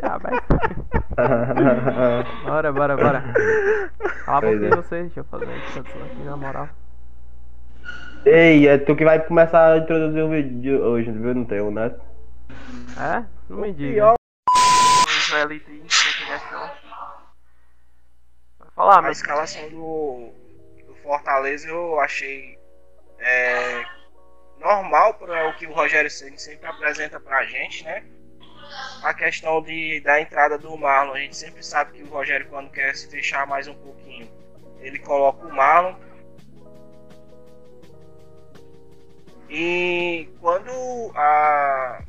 Já vai. bora, bora, bora. Fala um Pois pouquinho é. vocês, deixa eu fazer a introdução aqui na moral. Ei, é tu que vai começar a introduzir o vídeo de hoje, viu? Não tem, né? É? Não me diga. Israelita criação. Vai falar, A mas. escalação do, do Fortaleza eu achei é, normal para o que o Rogério Ceni sempre apresenta pra gente, né? A questão de, da entrada do Marlon, a gente sempre sabe que o Rogério, quando quer se fechar mais um pouquinho, ele coloca o Marlon. E quando a.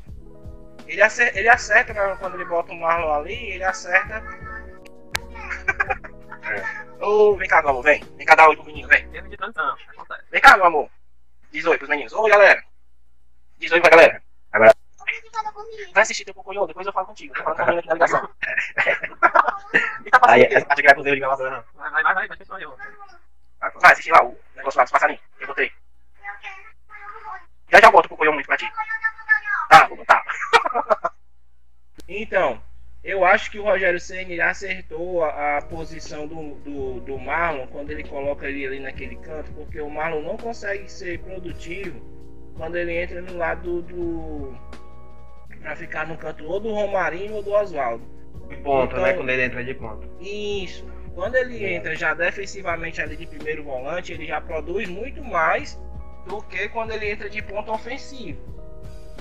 Ele acerta, ele acerta né, quando ele bota o Marlon ali, ele acerta. Ô, vem cá, meu amor, vem. Vem cá dar oi pro menino, vem. Vem cá, meu amor. Diz oi pros meninos. Oi, galera. Diz oi pra galera. Vai assistir teu cocoiô, depois eu falo contigo. Tô falando com a aqui na ligação. e tá passando que vai fazer eu ligar lá, não. Vai, vai, vai, vai, vai, eu. Vai assistir lá o negócio lá dos passarinhos. Eu botei. Já já boto o cocoiô muito pra ti. Tá, vou botar. então, eu acho que o Rogério Senna acertou a, a posição do, do, do Marlon quando ele coloca ele ali naquele canto, porque o Marlon não consegue ser produtivo quando ele entra no lado do. Pra ficar no canto ou do Romarinho ou do Oswaldo. De ponta, né? Então- Quando ele entra de ponta. Isso. Quando ele entra já defensivamente ali de primeiro volante, ele já produz muito mais do que quando ele entra de ponto ofensivo.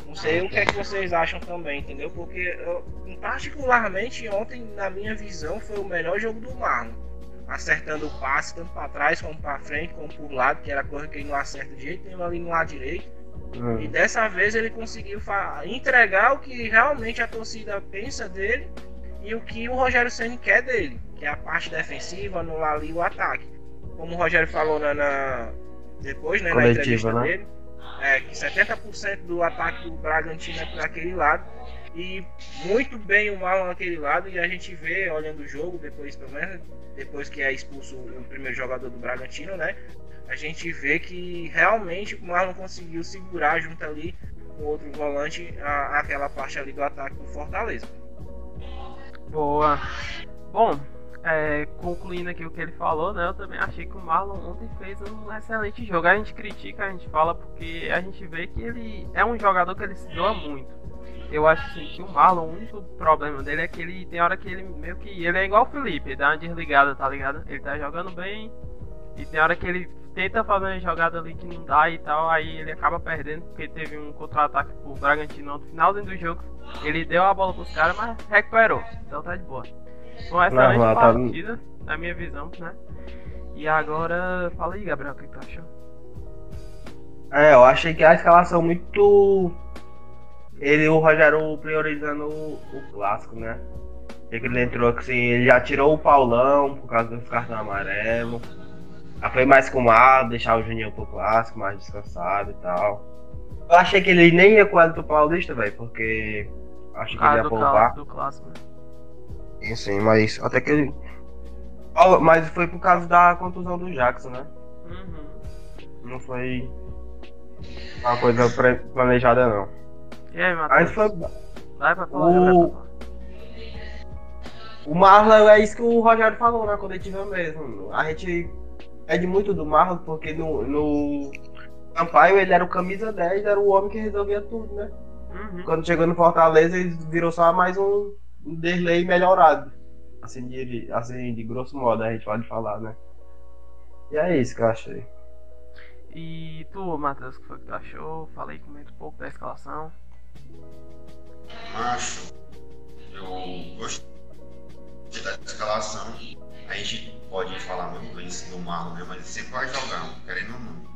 Não sei o que é que vocês acham também, entendeu? Porque eu, particularmente ontem, na minha visão, foi o melhor jogo do Marlon. Acertando o passe tanto para trás como para frente, como por lado, que era coisa que ele não acerta de jeito nenhum ali no lado direito. Hum. E dessa vez ele conseguiu entregar o que realmente a torcida pensa dele e o que o Rogério Ceni quer dele, que é a parte defensiva, anular ali o ataque. Como o Rogério falou na, na- depois, né, na entrevista né? dele, é que 70% do ataque do Bragantino é por aquele lado e muito bem o Marlon naquele lado e a gente vê olhando o jogo depois pelo menos depois que é expulso o primeiro jogador do Bragantino, né? A gente vê que realmente o Marlon conseguiu segurar junto ali com o outro volante a- aquela parte ali do ataque do Fortaleza. Boa. Bom, é, concluindo aqui o que ele falou, né? Eu também achei que o Marlon ontem fez um excelente jogo. A gente critica, a gente fala porque a gente vê que ele é um jogador que ele se doa muito. Eu acho assim, que o Marlon, o único problema dele é que ele tem hora que ele meio que. Ele é igual o Felipe, ele dá uma desligada, tá ligado? Ele tá jogando bem e tem hora que ele tenta fazer uma jogada ali que não dá e tal, aí ele acaba perdendo porque teve um contra-ataque pro Bragantino no finalzinho do jogo. Ele deu a bola pros caras, mas recuperou. Então tá de boa. Uma excelente Normal, tá- partida, na minha visão, né? E agora, fala aí, Gabriel, o que tu achou? É, eu achei que a escalação muito. Ele, o Rogério priorizando o, o clássico, né? Ele entrou assim, ele já tirou o Paulão por causa dos cartões amarelos. Já foi mais com o Mar, deixar o Juninho pro clássico, mais descansado e tal. Eu achei que ele nem ia ele pro Paulista, velho, porque acho que ele Ah, ia do, poupar. do clássico. né? Sim, sim, mas até que ele. Mas foi por causa da contusão do Jackson, né? Uhum. Não foi uma coisa planejada, não. E aí, Mas Matheus? foi. Vai pra falar, O- pra falar. O Marlon é isso que o Rogério falou na coletiva mesmo. A gente pede muito do Marlon porque no, no Sampaio ele era o camisa 10, era o homem que resolvia tudo, né? Uhum. Quando chegou no Fortaleza, ele virou só mais um Derlei melhorado. Assim de, assim, de grosso modo, a gente pode falar, né? E é isso que eu achei. E tu, Matheus, o que foi que tu achou? Falei comenta um pouco da escalação. Macho, eu gostei da escalação. A gente pode falar muito coisa do Marlon, né? Mas sempre vai jogar, querendo ou não.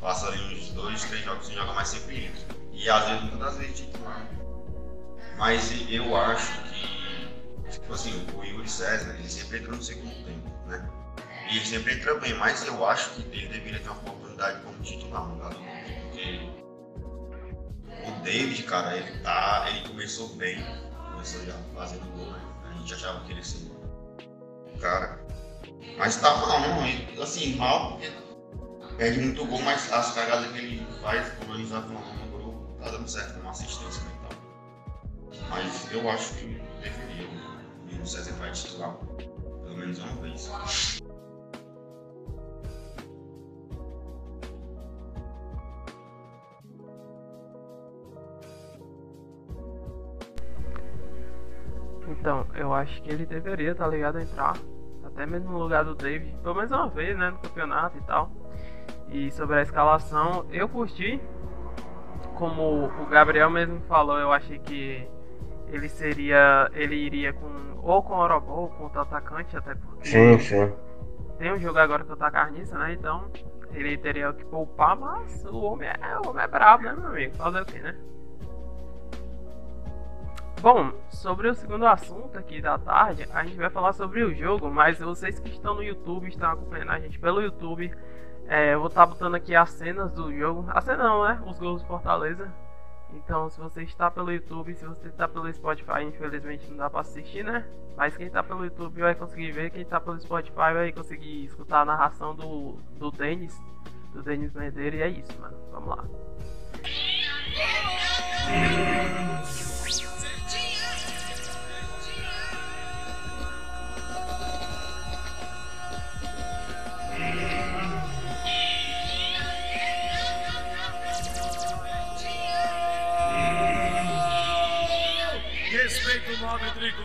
Passa ali uns dois, três jogos sem jogar, mas sempre entra. E às vezes, muitas vezes titular. Mas eu acho que, tipo assim, o Yuri César, ele sempre entra no segundo tempo, né? E ele sempre entra bem, mas eu acho que ele deveria ter uma oportunidade como titular no lugar do Lucas, porque o David, cara, ele tá. Ele começou bem, começou já fazendo gol, né? A gente achava que ele seria o cara. Mas tá mal, ele, assim, mal porque perde muito gol, mas as cagadas que ele faz, como a gente tá falando no grupo, tá dando certo, uma assistência né, e tal. Mas eu acho que deveria o César vai titular pelo menos uma vez. Então, eu acho que ele deveria, tá ligado, entrar. Até mesmo no lugar do David, pelo menos uma vez, né, no campeonato e tal. E sobre a escalação, eu curti. Como o Gabriel mesmo falou, eu achei que ele seria. Ele iria com. Ou com o Orobô ou com outro atacante, até porque. Sim, sim. Tem um jogo agora que eu tá carniça, né? Então ele teria que poupar, mas o homem é, o homem é brabo, né, meu amigo? Fazer o que, né? Bom, sobre o segundo assunto aqui da tarde, a gente vai falar sobre o jogo, mas vocês que estão no YouTube, estão acompanhando a gente pelo YouTube, é, eu vou estar tá botando aqui as cenas do jogo. A cena não, né? Os gols do Fortaleza. Então, se você está pelo YouTube, se você está pelo Spotify, infelizmente não dá para assistir, né? Mas quem está pelo YouTube vai conseguir ver, quem está pelo Spotify vai conseguir escutar a narração do, do Denis, do Denis Medeiros, e é isso, mano. Vamos lá.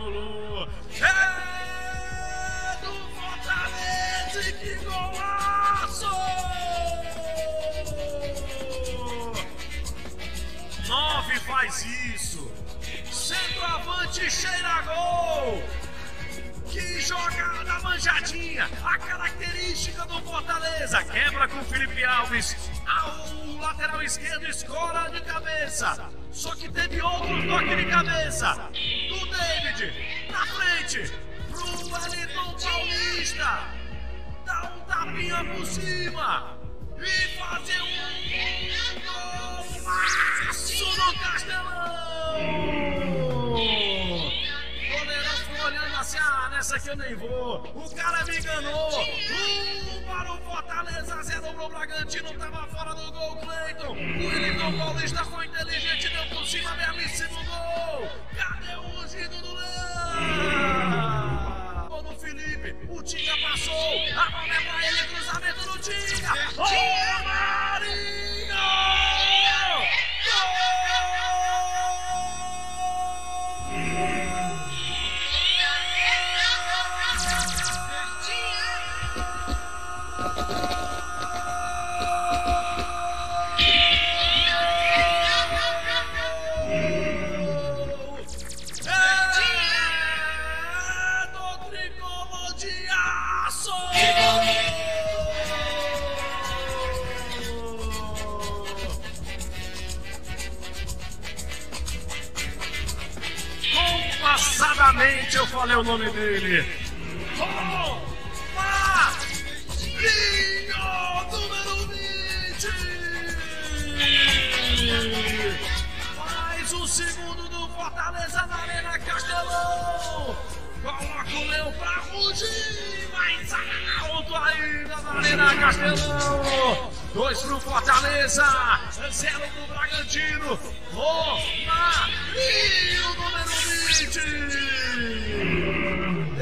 Tricolor. É do Fortaleza que golaço! Nove faz isso. Centroavante cheira gol. Que jogada manjadinha! A característica do Fortaleza. Quebra com Felipe Alves. Ao lateral esquerdo, escola de cabeça. Só que teve outro toque de cabeça. David. Na frente. Pro Wellington Paulista. Dá um tapinha por cima. E fazer um golaço no Castelão nessa aqui eu nem vou. O cara me enganou. Um para o Fortaleza, zero pro Bragantino, tava fora do gol, Cleiton. O Wellington Paulista foi inteligente, deu por cima, belíssimo gol. Cadê o ungido do Leão? Gol no Felipe, o Tinga passou. A bola é pra ele, cruzamento do Tinga. Ô, Marinho! Gol!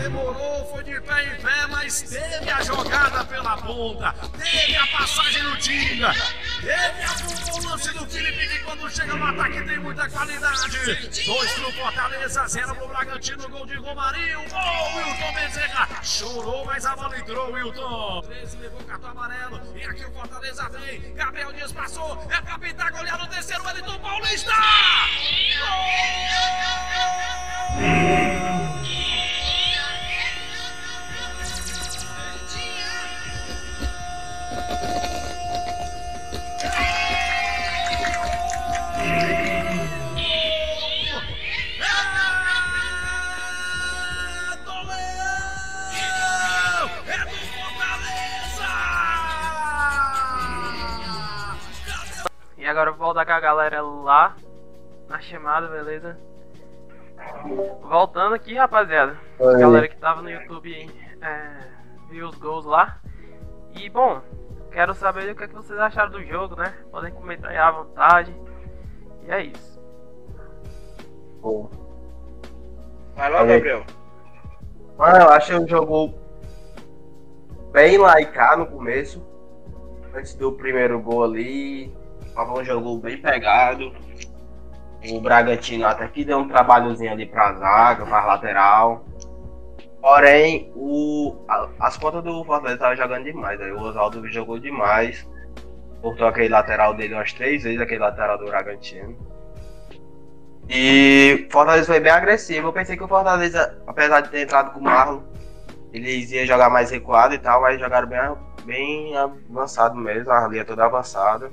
Demorou, foi de pé em pé, mas teve a jogada pela ponta. Teve a passagem no Tinga. Teve a o lance do Felipe que quando chega no ataque tem muita qualidade. Dois pro Fortaleza, zero pro Bragantino, gol de Romarinho. Gol, Wilton Bezerra. Chorou, mas a bola entrou, Wilton. 13 levou cartão amarelo. E aqui o Fortaleza vem. Gabriel Dias passou. É pra pintar, golear no terceiro, Wellington Paulista. Gol! Agora eu vou voltar com a galera lá na chamada, beleza? Voltando aqui, rapaziada. A Oi. galera que tava no YouTube é, viu os gols lá. E bom, quero saber o que, é que vocês acharam do jogo, né? Podem comentar aí à vontade. E é isso. Bom, Vai lá. Gabriel. Mano, eu achei um jogo bem laicar no começo. Antes do primeiro gol ali. Tava um jogo bem pegado. O Bragantino até que deu um trabalhozinho ali pra zaga, pra lateral. Porém, o, a- as pontas do Fortaleza estavam jogando demais. Aí o Oswaldo jogou demais. Cortou aquele lateral dele umas três vezes, aquele lateral do Bragantino. E o Fortaleza foi bem agressivo. Eu pensei que o Fortaleza, apesar de ter entrado com o Marlon, eles iam jogar mais recuado e tal, mas jogaram bem, bem avançado mesmo, a linha toda avançada.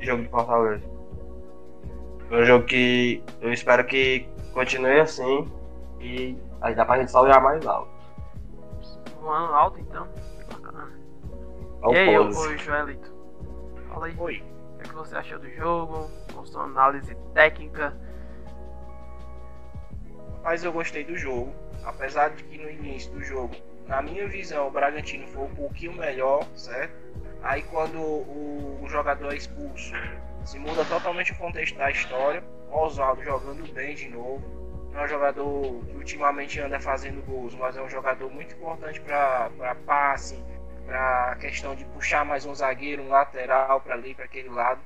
Jogo de Fortaleza. Foi um jogo que eu espero que continue assim e aí dá pra gente só olhar mais alto. Um ano alto então. Bacana. Ao e aí, pose. ô Joelito? Fala aí. Oi. O que, é que você achou do jogo? Com sua análise técnica? Mas eu gostei do jogo. Apesar de que no início do jogo, na minha visão, o Bragantino foi um pouquinho melhor, certo? Aí quando o, o jogador é expulso, se muda totalmente o contexto da história. Oswaldo jogando bem de novo. Não é um jogador que ultimamente anda fazendo gols, mas é um jogador muito importante para passe, para questão de puxar mais um zagueiro, um lateral para ali, para aquele lado.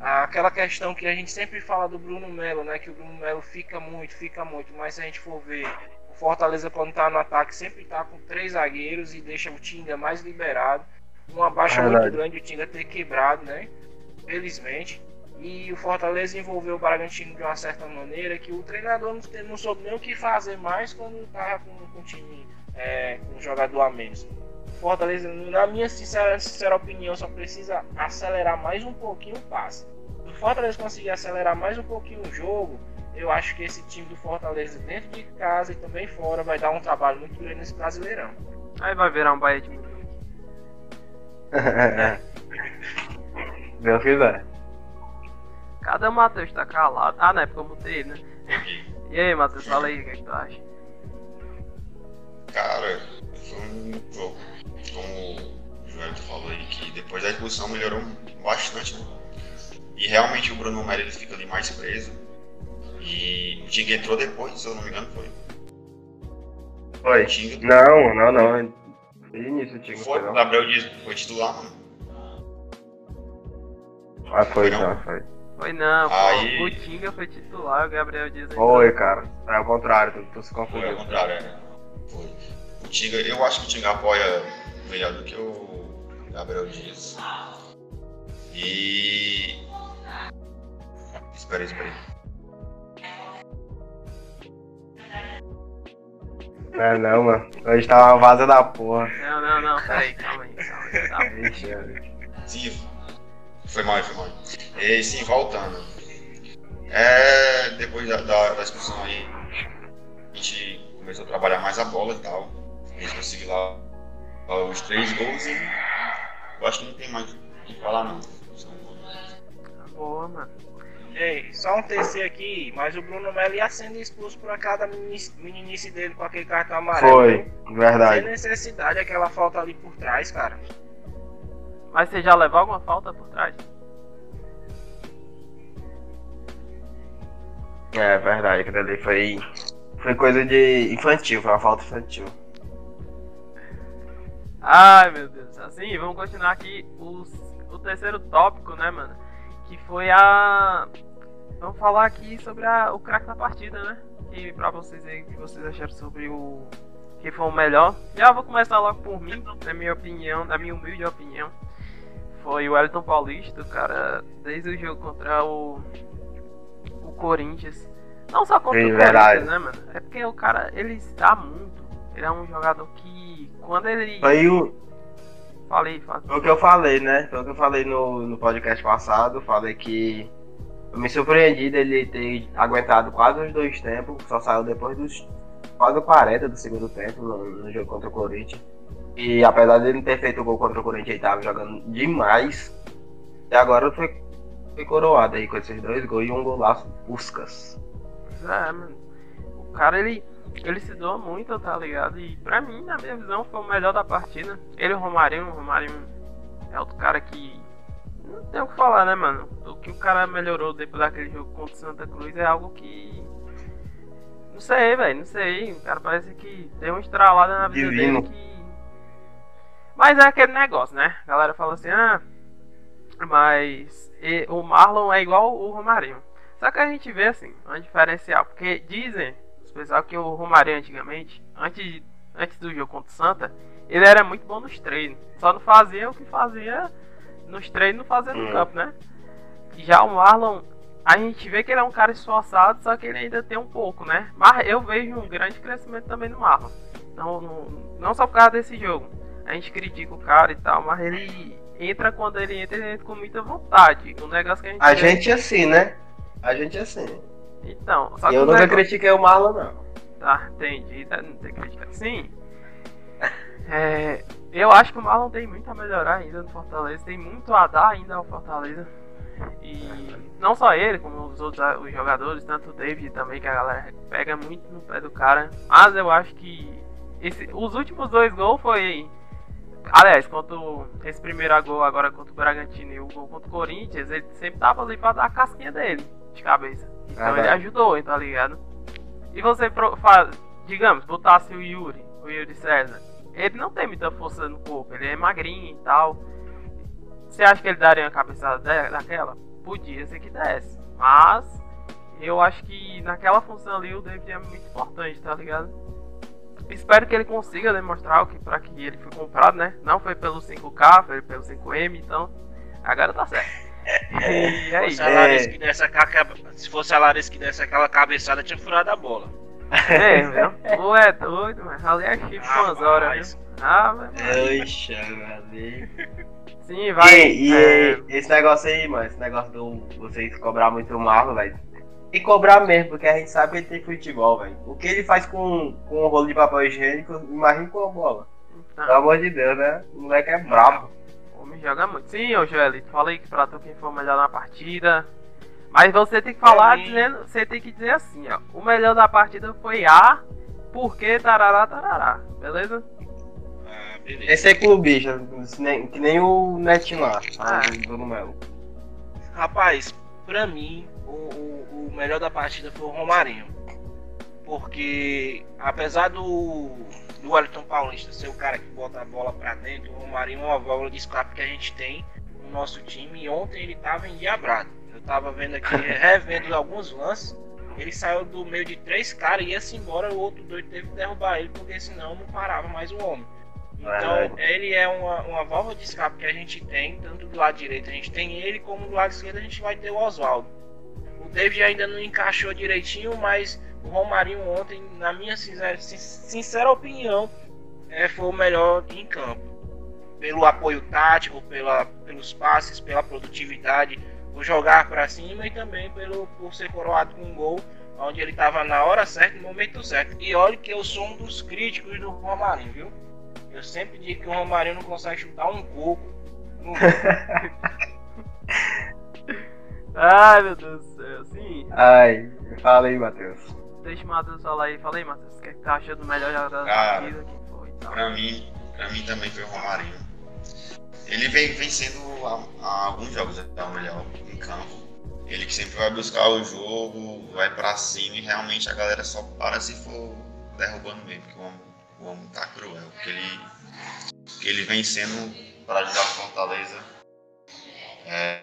Aquela questão que a gente sempre fala do Bruno Melo, né? Que o Bruno Melo fica muito, fica muito, mas se a gente for ver, o Fortaleza quando tá no ataque sempre tá com três zagueiros e deixa o Tinga mais liberado. Uma baixa Verdade. muito grande, o Tinga ter quebrado, né? Felizmente. E o Fortaleza envolveu o Bragantino de uma certa maneira que o treinador não, não soube nem o que fazer mais quando tava com, com o time é, com um jogador a menos. O Fortaleza, na minha sincera, sincera opinião, só precisa acelerar mais um pouquinho o passe. Se o Fortaleza conseguir acelerar mais um pouquinho o jogo, eu acho que esse time do Fortaleza, dentro de casa e também fora, vai dar um trabalho muito grande nesse Brasileirão. Aí vai virar um Bahia de Munique. Deus quiser. Cadê o Matheus? Tá calado. Ah, não é porque eu mutei ele, né? E aí, Matheus, fala aí o que, é que tu acha? Cara, foi um jogo, como o Joelito falou aí, que depois da expulsão melhorou bastante, né? E realmente o Bruno Melo ele fica ali mais preso. E o Tinga entrou depois, se eu não me engano, foi. Foi. Não, não, não. Desde o início tinha foi, foi, o. Gabriel Dias foi titular, mano. Ah, foi, Foi não? foi. Foi não, pô. Aí- O Tinga foi titular, o Gabriel Dias aí. Foi, cara. É ao contrário, tu, tu se Foi ao confundiu. contrário, é. Foi. O Tinga, eu acho que o Tinga apoia melhor do que o Gabriel Dias. E. Espera aí, espera aí. É não, mano. Hoje tá uma vaza da porra. Não, não, não, peraí, calma aí, calma aí. Calma aí. Ixi. Sim, foi mal, foi mal. E sim, voltando. É, depois da, da, da expulsão aí, a gente começou a trabalhar mais a bola e tal. A gente conseguiu lá, lá os três gols e eu acho que não tem mais o que falar não. Boa, mano. Ei, só um TC aqui, mas o Bruno Melo ia sendo expulso por aquela da meninice dele com aquele cartão amarelo. Foi, viu? Sem verdade. necessidade, aquela falta ali por trás, cara. Mas você já levou alguma falta por trás? É verdade, aquilo ali foi. Foi coisa de infantil, foi uma falta infantil. Ai, meu Deus. Assim, vamos continuar aqui os, o terceiro tópico, né, mano? Que foi a. Vamos falar aqui sobre a, o craque da partida, né? Que pra vocês aí, o que vocês acharam sobre o. Que foi o melhor. Já vou começar logo por mim, na minha opinião, na minha humilde opinião. Foi o Elton Paulista, o cara, desde o jogo contra o. O Corinthians. Não só contra Sim, o verdade. Corinthians, né, mano? É porque o cara, ele está muito. Ele é um jogador que. Quando ele. Foi o, Falei, falei. foi o que eu falei, né? Foi o que eu falei no, no podcast passado. Falei que eu me surpreendi dele ter aguentado quase os dois tempos. Só saiu depois dos quase 40 do segundo tempo no, no jogo contra o Corinthians. E apesar dele não ter feito o gol contra o Corinthians, ele tava jogando demais. E agora foi, foi coroado aí com esses dois gols e um golaço Puscas. É, mano. O cara, ele, ele se doa muito, tá ligado? E pra mim, na minha visão, foi o melhor da partida. Ele e o Romarinho. O Romarinho é outro cara que. Não tem o que falar, né, mano? O que o cara melhorou depois daquele jogo contra o Santa Cruz é algo que. Não sei, velho, não sei. O cara parece que tem uma estralada na vida Divino. dele que. Mas é aquele negócio, né? A galera fala assim, ah. Mas e- o Marlon é igual o Romarinho. Só que a gente vê assim, uma diferencial. Porque dizem pessoal que o Romarinho antigamente, antes, antes do jogo contra o Santa, ele era muito bom nos treinos. Só não fazia o que fazia nos treinos, não fazia no Hum. campo, né? Já o Marlon, a gente vê que ele é um cara esforçado, só que ele ainda tem um pouco, né? Mas eu vejo um grande crescimento também no Marlon. Não, não, não só por causa desse jogo. A gente critica o cara e tal, mas ele entra quando ele entra, ele entra com muita vontade. Um negócio que a gente. A vê- gente é assim, né? A gente é assim. Então, só que Eu nunca negócio- critiquei o Marlon, não. Tá, entendi. Tá, não tem crítica. Sim. É, eu acho que o Marlon tem muito a melhorar ainda no Fortaleza. Tem muito a dar ainda ao Fortaleza. E não só ele, como os outros os jogadores, tanto o David também, que a galera pega muito no pé do cara. Mas eu acho que esse, os últimos dois gols foi. Aliás, contra o- esse primeiro gol agora contra o Bragantino e o gol contra o Corinthians, ele sempre tava ali pra dar a casquinha dele de cabeça. Então ele Verdade. ajudou, tá ligado? E você faz, digamos, botasse o Yuri, o Yuri César, ele não tem muita força no corpo, ele é magrinho e tal. Você acha que ele daria uma cabeçada da- daquela? Podia ser que desse. Mas eu acho que naquela função ali o David é muito importante, tá ligado? Espero que ele consiga demonstrar o que para que ele foi comprado, né? Não foi pelo 5K, foi pelo 5M, então agora tá certo. E é Se fosse a Larissa que desse aquela, se fosse a Larissa que desse aquela cabeçada, tinha furado a bola. É, viu? Ou é doido, mas ali é chip com as horas, viu? Ah, mas... Oxa, Sim, vai. E, e é, esse negócio aí, mano, esse negócio do vocês cobrar muito o Marlon, velho. E cobrar mesmo, porque a gente sabe que ele tem futebol, velho. O que ele faz com, com um rolo de papel higiênico, imagina com a bola. Pelo então, amor de Deus, né? O moleque é brabo. Homem joga muito. Sim, ô Joelito, falei que pra tu quem foi o melhor na partida. Mas você tem que falar mim- dizendo. Você tem que dizer assim, ó. O melhor da partida foi A, porque tarará, tarará. Beleza? Ah, beleza. Esse é clubista, nem- que nem o Netinho lá, Ah. do Melo. Rapaz, pra mim, o, o, o melhor da partida foi o Romarinho. Porque, apesar do, do Wellington Paulista ser o cara que bota a bola pra dentro, o Romarinho é uma válvula de escape que a gente tem no nosso time. E ontem ele tava endiabrado. Eu tava vendo aqui, revendo alguns lances. Ele saiu do meio de três caras e ia-se embora. O outro doido teve que derrubar ele, porque senão não parava mais o homem. Então, Verdade. ele é uma, uma válvula de escape que a gente tem, tanto do lado direito a gente tem ele, como do lado esquerdo a gente vai ter o Oswaldo. O David ainda não encaixou direitinho, mas o Romarinho ontem, na minha sincera, sin- sincera opinião, é, foi o melhor em campo. Pelo apoio tático, pela, pelos passes, pela produtividade, por jogar para cima e também pelo, por ser coroado com um gol, onde ele estava na hora certa, no momento certo. E olha que eu sou um dos críticos do Romarinho, viu? Eu sempre digo que o Romarinho não consegue chutar um coco no gol. Ai, meu Deus do céu. Sim. Ai, fala aí, Matheus. Deixa o Matheus falar aí. Fala aí, Matheus. O que, é que tá achando do melhor da Cara, partida? Quem foi e tal? Pra mim, pra mim também foi o Romarinho. Ele vem, sendo há, há alguns jogos até o melhor em campo. Ele que sempre vai buscar o jogo, vai pra cima e realmente a galera só para se for derrubando mesmo, porque o homem, o homem tá cruel. O que ele, ele vem sendo para ajudar o Fortaleza é,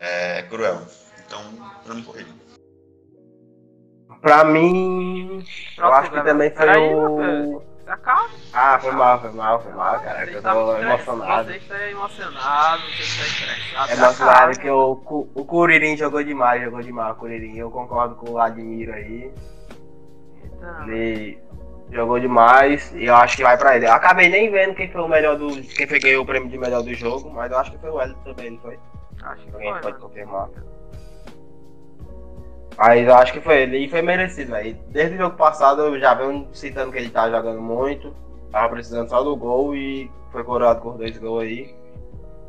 é cruel. Então, pra mim foi ele. Pra mim, eu acho que também foi o. Acalma. Ah, foi mal, foi mal, foi mal, cara. Eu tô emocionado. Você está emocionado, você está estressado. É emocionado que o, o Curirim jogou demais, jogou demais o Curirim. Eu concordo com o Admiro aí. Então, Ele jogou demais e eu acho que vai pra ele. Eu acabei nem vendo quem foi o melhor do. quem foi ganhou o prêmio de melhor do jogo, mas eu acho que foi o Hélio também, não foi? acho que Alguém foi, pode mano. confirmar. Mas eu acho que foi ele e foi merecido, velho. Desde o jogo passado eu já venho citando que ele tá jogando muito. Tava precisando só do gol e foi coroado por dois gols aí.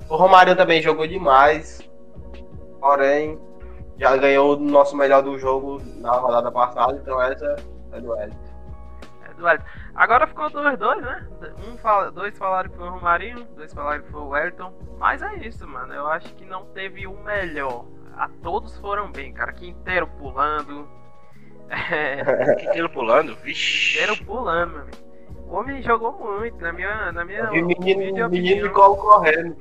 O Romário também jogou demais. Porém, já ganhou o nosso melhor do jogo na rodada passada, então essa é do Hélio. É do Wellington. Agora ficou dois, dois, né? Um fala, dois falaram que foi o Romarinho, dois falaram que foi o Wellington. Mas é isso, mano. Eu acho que não teve o melhor. A todos foram bem, cara. Quinteiro pulando. É, Quinteiro pulando, vixi. Quinteiro pulando, meu amigo. O homem jogou muito, na minha. Na minha vi menino, menino de colo correndo.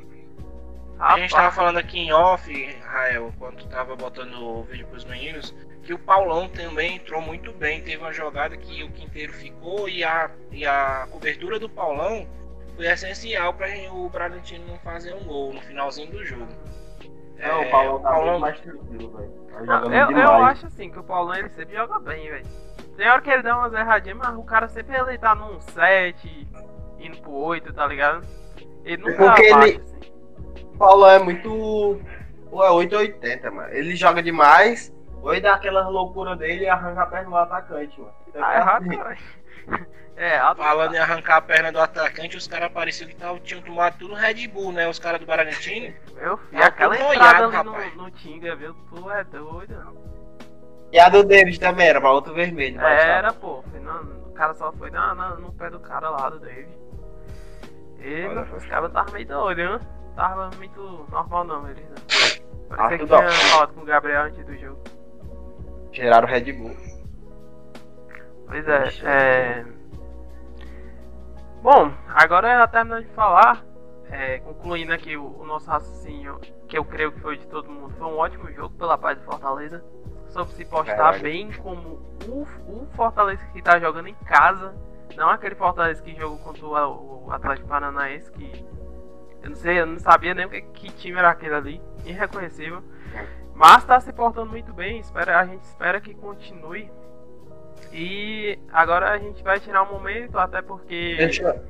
A gente tava falando aqui em off, Rael, quando tava botando o vídeo pros meninos, que o Paulão também entrou muito bem. Teve uma jogada que o Quinteiro ficou e a, e a cobertura do Paulão foi essencial para o Bragantino não fazer um gol no finalzinho do jogo. É, o Paulão tá Paulão- muito mais tranquilo, velho. Tá eu, eu acho assim que o Paulão ele sempre joga bem, velho. Tem hora que ele dá umas erradinhas, mas o cara sempre ele tá num 7, indo pro 8, tá ligado? Ele nunca Porque abaixa, ele- assim. O Paulão é muito. Pô, é 880, mano. Ele joga demais. Ou ele dá aquela loucura dele e arranca a perna do atacante, mano. Então, Tá é errado, assim. É. Falando em arrancar a perna do atacante, os caras pareciam que tavam, tinham tomado tudo Red Bull, né? Os caras do Bragantino. Meu filho, Tá aquela entrada noiado, ali no, no Tinga, viu? Tu é doido. E a do David também era pra outro vermelho. Era, tá. pô. o cara só foi na, na- no pé do cara lá do David. E Olha, os caras estavam meio doidos, né? Tava muito normal não, eles. Né? Ah, Parecia que tudo tinha falado com o Gabriel antes do jogo. Tiraram o Red Bull. Pois é, é... Bom, agora já terminando de falar, é, concluindo aqui o, o nosso raciocínio, que eu creio que foi de todo mundo, foi um ótimo jogo pela paz do Fortaleza. Soube se postar bem como o, o Fortaleza que tá jogando em casa, não aquele Fortaleza que jogou contra o, o Atlético Paranaense, que eu não sei, eu não sabia nem o que, que time era aquele ali, irreconhecível. Mas tá se portando muito bem, espera, a gente espera que continue. E agora a gente vai tirar um momento, até porque. Deixa,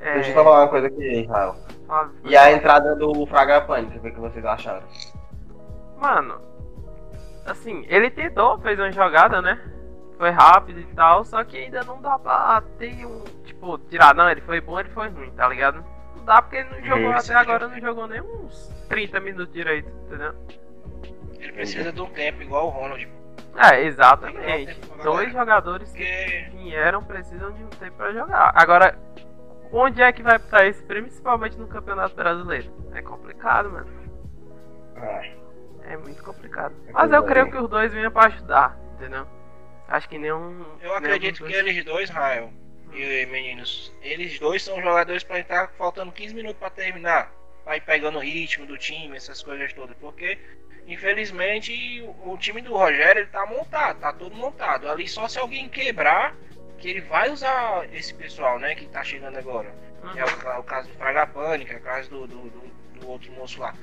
é, deixa eu só falar uma coisa aqui, Israel. fala- E a entrada do Fraga Pânico, o que que vocês acharam? Mano, assim, ele tentou, fez uma jogada, né? Foi rápido e tal, só que ainda não dá pra ter um. Tipo, tirar, não, ele foi bom, ele foi ruim, tá ligado? Não dá porque ele não jogou Uhum. até agora, não jogou nem uns 30 minutos direito, entendeu? Ele precisa de um tempo igual o Ronald. É, exatamente. Dois jogadores que vieram precisam de um tempo pra jogar. Agora, onde é que vai estar isso, principalmente no Campeonato Brasileiro? É complicado, mano. É muito complicado. É Mas eu creio que os dois vinham pra ajudar, entendeu? Acho que nenhum. eu acredito que eles dois, Rael e meninos, eles dois são jogadores pra estar faltando 15 minutos pra terminar. Vai pegando o ritmo do time, essas coisas todas. Porque, infelizmente, o, time do Rogério ele tá montado, tá todo montado. Ali só se alguém quebrar, que ele vai usar esse pessoal, né, que tá chegando agora. Que é o, ca- o caso do Fraga Pânica, é o caso do, do, do- do outro moço lá.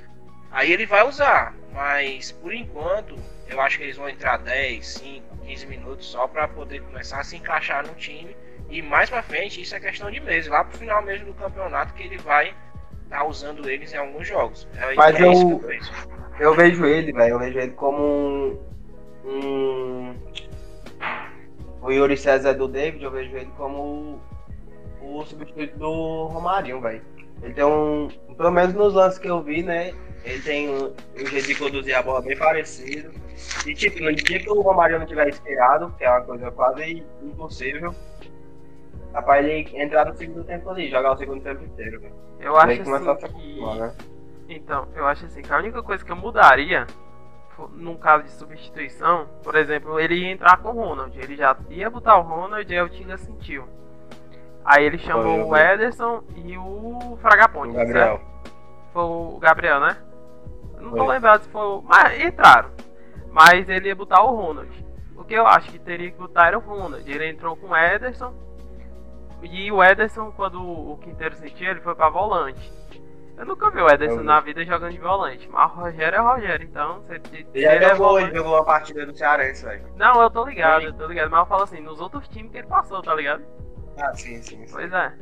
Aí ele vai usar, mas por enquanto eu acho que eles vão entrar 10, 5, 15 minutos só para poder começar a se encaixar no time. E mais pra frente, isso é questão de meses, lá pro final mesmo do campeonato que ele vai estar usando eles em alguns jogos. É, Mas é eu- eu penso. Eu vejo ele, velho, eu vejo ele como um. um- O Yuri César do David, eu vejo ele como o, o substituto do Romarinho, velho. Ele tem um. Pelo menos nos lances que eu vi, né? Ele tem um, um jeito de conduzir a bola bem parecido. E tipo, no dia que o Romarinho não tiver inspirado, que é uma coisa quase impossível, pra ele entrar no segundo tempo ali, jogar o segundo tempo inteiro. Eu acho assim que. né? Então, eu acho assim que a única coisa que eu mudaria, num caso de substituição, por exemplo, ele ia entrar com o Ronald. Ele já ia botar o Ronald e aí o Tinga sentiu. Aí ele chamou Foi, eu o. Ederson e o Fragaponte. O Gabriel. Foi o Gabriel, né? Não tô Foi. lembrado se foi o. Mas entraram. Mas ele ia botar o Ronald. O que eu acho que teria que botar era o Ronald. Ele entrou com o Ederson. E o Ederson, quando o Quinteiro sentiu, ele foi pra volante. Eu nunca vi o Ederson vi. na vida jogando de volante. Mas o Rogério é Rogério, então. Se, se, Ele ele é jogou, ele volante- jogou uma partida do Cearense, velho. Não, eu tô ligado, eu tô ligado. Mas eu falo assim, nos outros times que ele passou, tá ligado? Ah, sim, sim, sim. Pois é.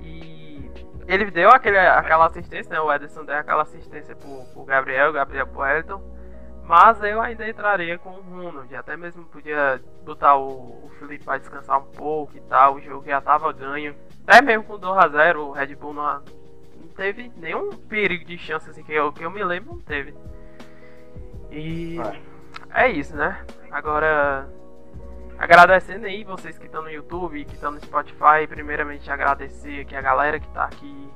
E ele deu aquele, aquela assistência, né? O Ederson deu aquela assistência pro, pro Gabriel, o Gabriel pro Elton. Mas eu ainda entraria com o Ronald. Até mesmo podia botar o, o Felipe pra descansar um pouco e tal. O jogo já tava ganho. Até mesmo com 2x0, o Red Bull não, não teve nenhum perigo de chance assim que eu, que eu me lembro, não teve. E é isso, né? Agora Agradecendo aí vocês que estão no YouTube, que estão no Spotify, primeiramente agradecer aqui a galera que tá aqui,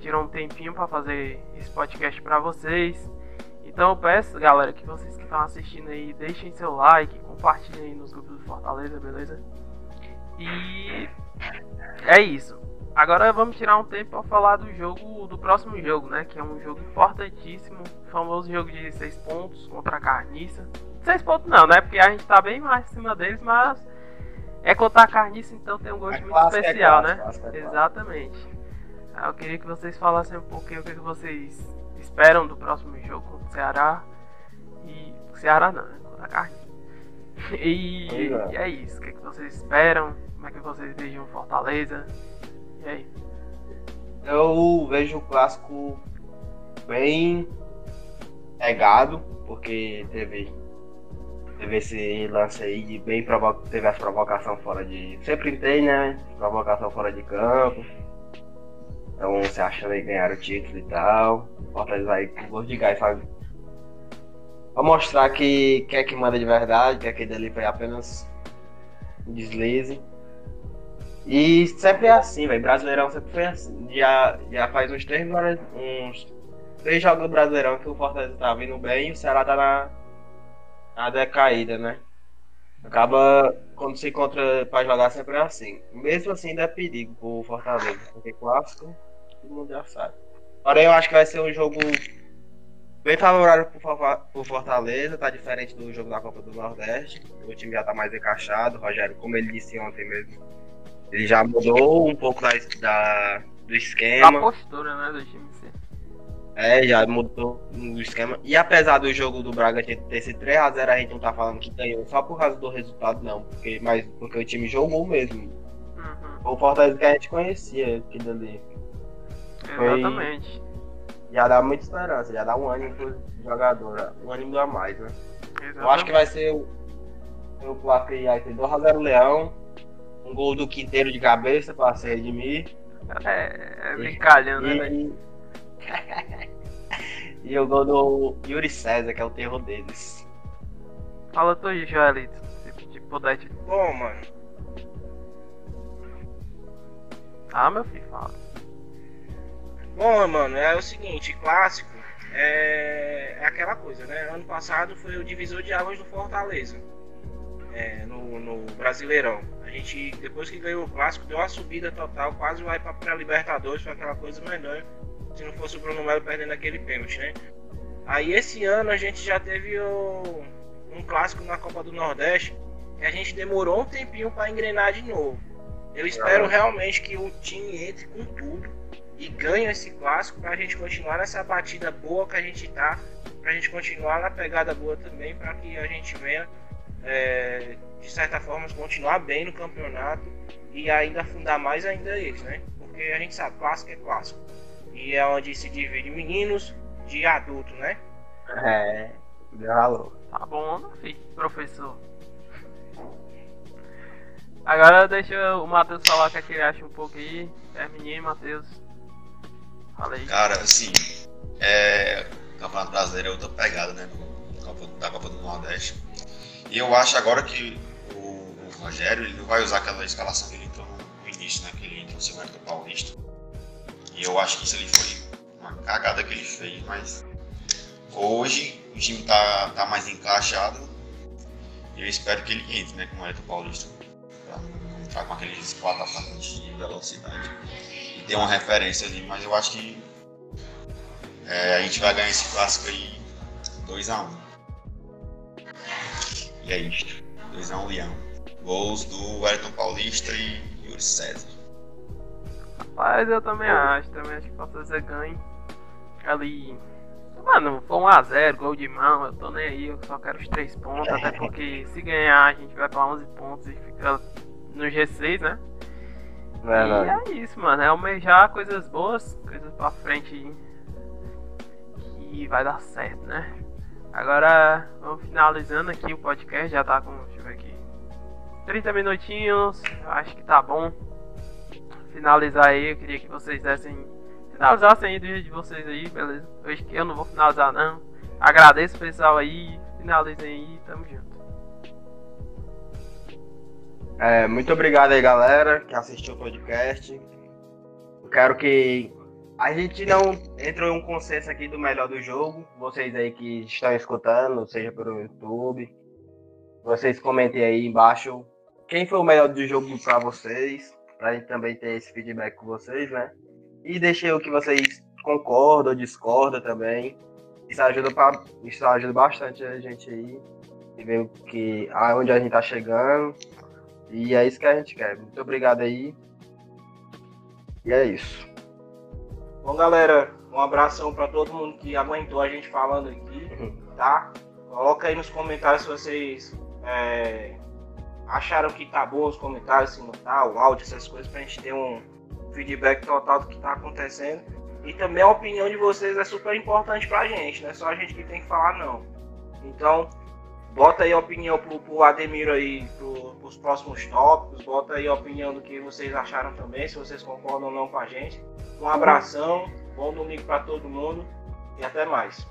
tirou um tempinho para fazer esse podcast para vocês. Então eu peço, galera, que vocês que estão assistindo aí, deixem seu like, compartilhem aí nos grupos do Fortaleza, beleza? E é isso. Agora vamos tirar um tempo para falar do jogo, do próximo jogo, né? Que é um jogo importantíssimo, famoso jogo de 6 pontos contra a Carniça. 6 pontos não, né? Porque a gente tá bem mais acima deles, mas é contra a Carniça, então tem um gosto É muito clássico, é especial, clássico, né? clássico, é. Exatamente. Eu queria que vocês falassem um pouquinho o que que vocês esperam do próximo jogo contra o Ceará. E. Ceará não, né? Contra a Carniça. E, é. e é isso. O que, que vocês esperam? Como é que vocês vejam Fortaleza? E aí? Eu vejo o clássico bem pegado, porque teve, teve esse lance aí de bem provo teve as provocações fora de. Sempre tem, né? Provocação fora de campo. Então você achando aí ganhar o título e tal. Fortaleza aí com gosto de gás, sabe? Pra mostrar que quer que manda de verdade, que aquele ali foi apenas um deslize. E sempre é assim, velho. Brasileirão sempre foi assim. Já, já faz uns três, uns três jogos do Brasileirão que o Fortaleza tá vindo bem e o Ceará tá na, na decaída, né? Acaba, quando se encontra pra jogar, sempre é assim. Mesmo assim, ainda é perigo pro Fortaleza, porque clássico, todo mundo já sabe. Porém, eu acho que vai ser um jogo bem favorável pro Fortaleza, tá diferente do jogo da Copa do Nordeste. O time já tá mais encaixado, Rogério, como ele disse ontem mesmo, ele já mudou um pouco da, da- do A esquema. postura, né, do time. É, já mudou o esquema. E apesar do jogo do Bragantino ter esse 3x0, a gente não tá falando que ganhou só por causa do resultado, não. Porque, mas porque o time jogou mesmo. Uhum, O Fortaleza que a gente conhecia, aquilo ali. Foi- exatamente. Já dá muita esperança, já dá um ânimo pro jogador, um ânimo a mais, né? exatamente. Eu acho que vai ser o, o clássico aí, vai ser 2x0 Leão, um gol do Quinteiro de cabeça pra se redimir. É, é brincalhando, né, velho? E... o gol do Yuri César, que é o terror deles. Fala tu aí, Joelito. Se te puder te... Bom, mano, Ah, meu filho, fala. Bom, mano, é o seguinte, clássico é, é aquela coisa, né? Ano passado foi o divisor de águas do Fortaleza. é, no, no Brasileirão. A gente, depois que ganhou o clássico, deu uma subida total, quase vai pra, pra Libertadores, foi aquela coisa melhor. Se não fosse o Bruno Melo perdendo aquele pênalti, né? Aí esse ano a gente já teve o- um clássico na Copa do Nordeste que a gente demorou um tempinho para engrenar de novo. Eu espero realmente que o time entre com tudo e ganhe esse clássico para a gente continuar nessa batida boa que a gente tá, para a gente continuar na pegada boa também, para que a gente venha é, de certa forma continuar bem no campeonato e ainda afundar mais ainda eles, né? Porque a gente sabe, clássico é clássico e é onde se divide meninos de adulto, né? É, deu valor. Tá bom, meu filho, professor. Agora deixa o Matheus falar o que, é que ele acha um pouco aí. Terminei, Matheus. Fala aí. Cara, assim, é, o Campeonato Brasileiro é outra pegada, né? Da Copa do Nordeste. E eu acho agora que o, o Rogério ele não vai usar aquela escalação que ele entrou no, no início, né? Que ele entrou no segundo do Paulista. E eu acho que isso ali foi uma cagada que ele fez, mas hoje o time tá, tá mais encaixado. E eu espero que ele entre, né? Com o Eto Paulista. Pra entrar com aqueles quatro atacantes de velocidade. E ter uma referência ali, mas eu acho que é, a gente vai ganhar esse clássico aí 2x1. E é isto. 2x1 Leão. Gols do Wellington Paulista e Yuri César. Rapaz, eu também acho. Também acho que o Fortaleza ganha. Ali. Mano, foi 1x0, gol de mão. Eu tô nem aí. Eu só quero os 3 pontos. Até porque se ganhar, a gente vai pra 11 pontos e fica no G6, né? Verdade. E é isso, mano. É almejar coisas boas, coisas pra frente que vai dar certo, né? Agora, vamos finalizando aqui o podcast. Já tá com, deixa eu ver aqui, 30 minutinhos. Acho que tá bom. Finalizar aí, eu queria que vocês dessem. Finalizassem aí do jeito de vocês aí, beleza? Hoje que eu não vou finalizar, não. Agradeço o pessoal aí. Finalizem aí, tamo junto. É, muito obrigado aí, galera, que assistiu o podcast. Eu quero que A gente não entrou em um consenso aqui do melhor do jogo. Vocês aí que estão escutando, seja pelo YouTube, vocês comentem aí embaixo quem foi o melhor do jogo para vocês, pra gente também ter esse feedback com vocês, né? E deixem o que vocês concordam ou discordam também. Isso ajuda, pra, isso ajuda bastante a gente aí. E ver que, aonde a gente tá chegando. E é isso que a gente quer. Muito obrigado aí. E é isso. Bom, galera, um abração para todo mundo que aguentou a gente falando aqui, tá? Coloca aí nos comentários se vocês é, acharam que tá bom os comentários, se não tá, o áudio, essas coisas, pra gente ter um feedback total do que tá acontecendo. E também a opinião de vocês é super importante pra gente, não é só a gente que tem que falar, não. Então, bota aí a opinião pro, pro Ademiro aí, pro, pros próximos tópicos, bota aí a opinião do que vocês acharam também, se vocês concordam ou não com a gente. Um abração, bom domingo para todo mundo e até mais.